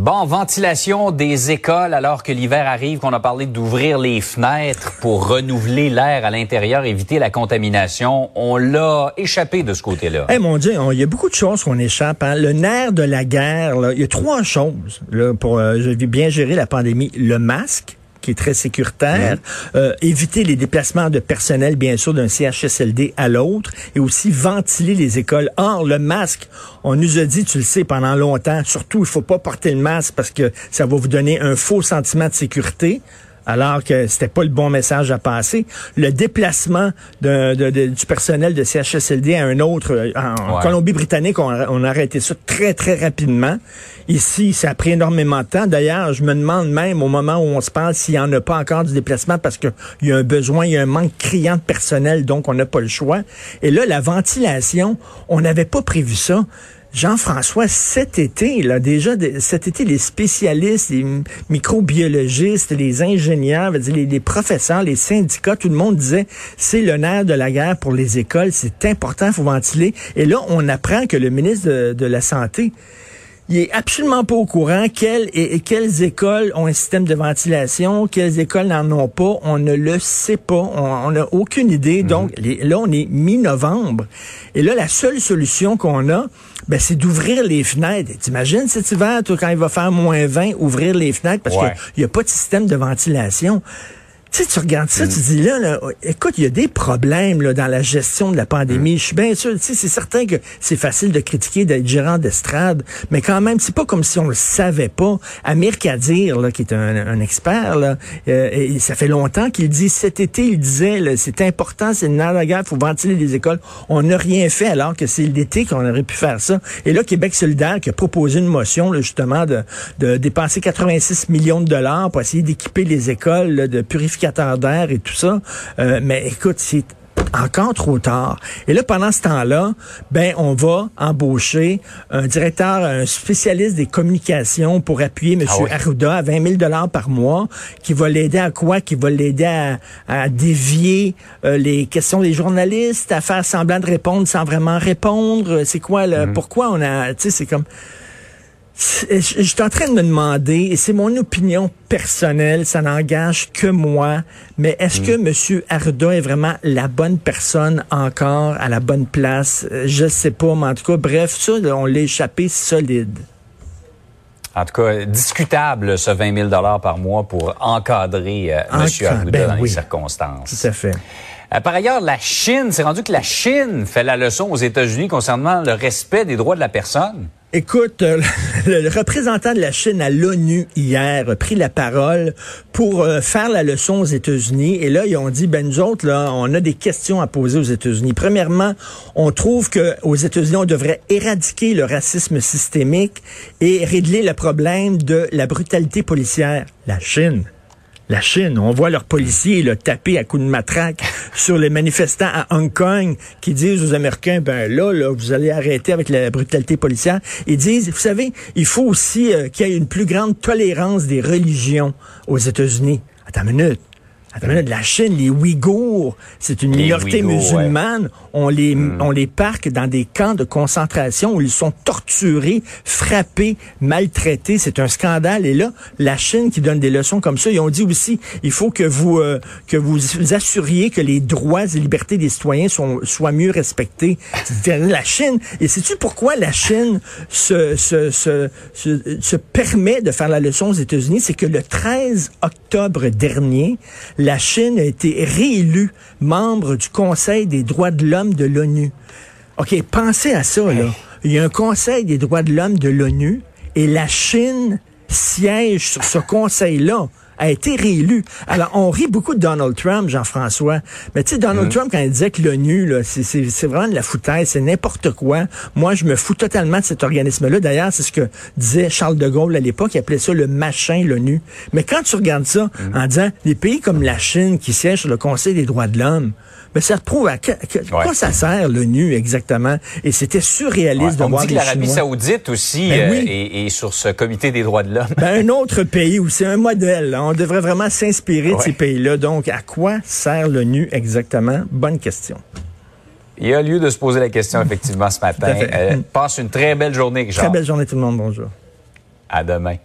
Bon, ventilation des écoles alors que l'hiver arrive, qu'on a parlé d'ouvrir les fenêtres pour renouveler l'air à l'intérieur, éviter la contamination. On l'a échappé de ce côté-là. Eh mon Dieu, il y a beaucoup de choses qu'on échappe. hein. Le nerf de la guerre, il y a trois choses là, pour euh, bien gérer la pandémie. Le masque qui est très sécuritaire, euh, éviter les déplacements de personnel, bien sûr, d'un CHSLD à l'autre, et aussi ventiler les écoles. Or, le masque, on nous a dit, tu le sais, pendant longtemps, surtout, il faut pas porter le masque parce que ça va vous donner un faux sentiment de sécurité alors que c'était pas le bon message à passer. Le déplacement de, de- de- du personnel de CHSLD à un autre, euh, en Ouais. Colombie-Britannique, on, a- on a arrêté ça très, très rapidement. Ici, ça a pris énormément de temps. D'ailleurs, je me demande même au moment où on se parle s'il n'y en a pas encore du déplacement parce qu'il y a un besoin, il y a un manque criant de personnel, donc on n'a pas le choix. Et là, la ventilation, on n'avait pas prévu ça. Jean-François, cet été, là, déjà, cet été, les spécialistes, les microbiologistes, les ingénieurs, les, professeurs, les syndicats, tout le monde disait, c'est le nerf de la guerre pour les écoles, c'est important, faut ventiler. Et là, on apprend que le ministre de la Santé, il est absolument pas au courant quelles, et, quelles écoles ont un système de ventilation, quelles écoles n'en ont pas. On ne le sait pas. On n'a aucune idée. Donc, les- là, on est mi-novembre. Et là, la seule solution qu'on a, ben, c'est d'ouvrir les fenêtres. T'imagines cet hiver, toi, quand il va faire moins 20, ouvrir les fenêtres parce Ouais. qu'il n'y a pas de système de ventilation. Tu sais, tu regardes ça, tu dis là, là, écoute, il y a des problèmes là, dans la gestion de la pandémie. Je suis bien sûr, tu sais, c'est certain que c'est facile de critiquer d'être gérant d'estrade, mais quand même, c'est pas comme si on le savait pas. Amir Kadir, là, qui est un, un expert, là, euh, et ça fait longtemps qu'il dit, cet été, il disait, c'est important, c'est une la guerre, faut ventiler les écoles. On n'a rien fait alors que c'est l'été qu'on aurait pu faire ça. Et là, Québec solidaire qui a proposé une motion, là, justement, de, de dépenser 86 millions de dollars pour essayer d'équiper les écoles là, de purificateurs et tout ça. Euh, mais écoute, c'est encore trop tard. Et là, pendant ce temps-là, ben, on va embaucher un directeur, un spécialiste des communications pour appuyer M. Ah. Arruda à 20 000 dollars par mois, qui va l'aider à quoi? Qui va l'aider à, à dévier euh, les questions des journalistes, à faire semblant de répondre sans vraiment répondre. C'est quoi, le, pourquoi on a, tu sais, c'est comme, je suis en train de me demander, et c'est mon opinion personnelle, ça n'engage que moi, mais est-ce que M. Arruda est vraiment la bonne personne encore à la bonne place? Euh, Je sais pas, mais en tout cas, bref, ça, on l'a échappé solide. En tout cas, discutable ce 20 000 par mois pour encadrer euh, M. Arruda ben dans les oui. circonstances. Tout à fait. Euh, par ailleurs, la Chine, c'est rendu que la Chine fait la leçon aux États-Unis concernant le respect des droits de la personne. Écoute, euh, le, représentant de la Chine à l'ONU hier a pris la parole pour euh, faire la leçon aux États-Unis. Et là, ils ont dit, ben nous autres, là, on a des questions à poser aux États-Unis. Premièrement, on trouve que aux États-Unis, on devrait éradiquer le racisme systémique et régler le problème de la brutalité policière. La Chine. La Chine, on voit leurs policiers là, taper à coups de matraque sur les manifestants à Hong Kong qui disent aux Américains, ben là, là, vous allez arrêter avec la brutalité policière. Ils disent, vous savez, il faut aussi euh, qu'il y ait une plus grande tolérance des religions aux États-Unis. Attends une minute. La Chine, les Ouïghours, c'est une Les minorité Ouïghours, musulmane. On les, on les parque dans des camps de concentration où ils sont torturés, frappés, maltraités. C'est un scandale. Et là, la Chine qui donne des leçons comme ça, ils ont dit aussi, il faut que vous euh, que vous vous assuriez que les droits et libertés des citoyens sont, soient mieux respectés. C'est la Chine. Et sais-tu pourquoi la Chine se, se, se, se, se permet de faire la leçon aux États-Unis? C'est que le 13 octobre dernier, la Chine a été réélue membre du Conseil des droits de l'homme de l'ONU. OK, pensez à ça, là. Il y a un Conseil des droits de l'homme de l'ONU Et la Chine siège sur ce conseil-là a été réélu. Alors, on rit beaucoup de Donald Trump, Jean-François. Mais tu sais, Donald Trump, quand il disait que l'ONU, là, c'est, vraiment de la foutaise, c'est n'importe quoi. Moi, je me fous totalement de cet organisme-là. D'ailleurs, c'est ce que disait Charles de Gaulle à l'époque. Il appelait ça le machin, l'ONU. Mais quand tu regardes ça en disant des pays comme la Chine qui siègent sur le Conseil des droits de l'homme, mais ça prouve à que- que- quoi ça sert l'ONU exactement? Et c'était surréaliste Ouais, de on voir dit que les l'Arabie saoudite aussi Ben euh, oui. est, est sur ce comité des droits de l'homme. Ben, un autre pays où c'est un modèle. là. On devrait vraiment s'inspirer de ces pays-là. Donc, à quoi sert l'ONU exactement? Bonne question. Il y a lieu de se poser la question effectivement ce matin. Euh, passe une très belle journée, Jean. Très belle journée tout le monde. Bonjour. À demain.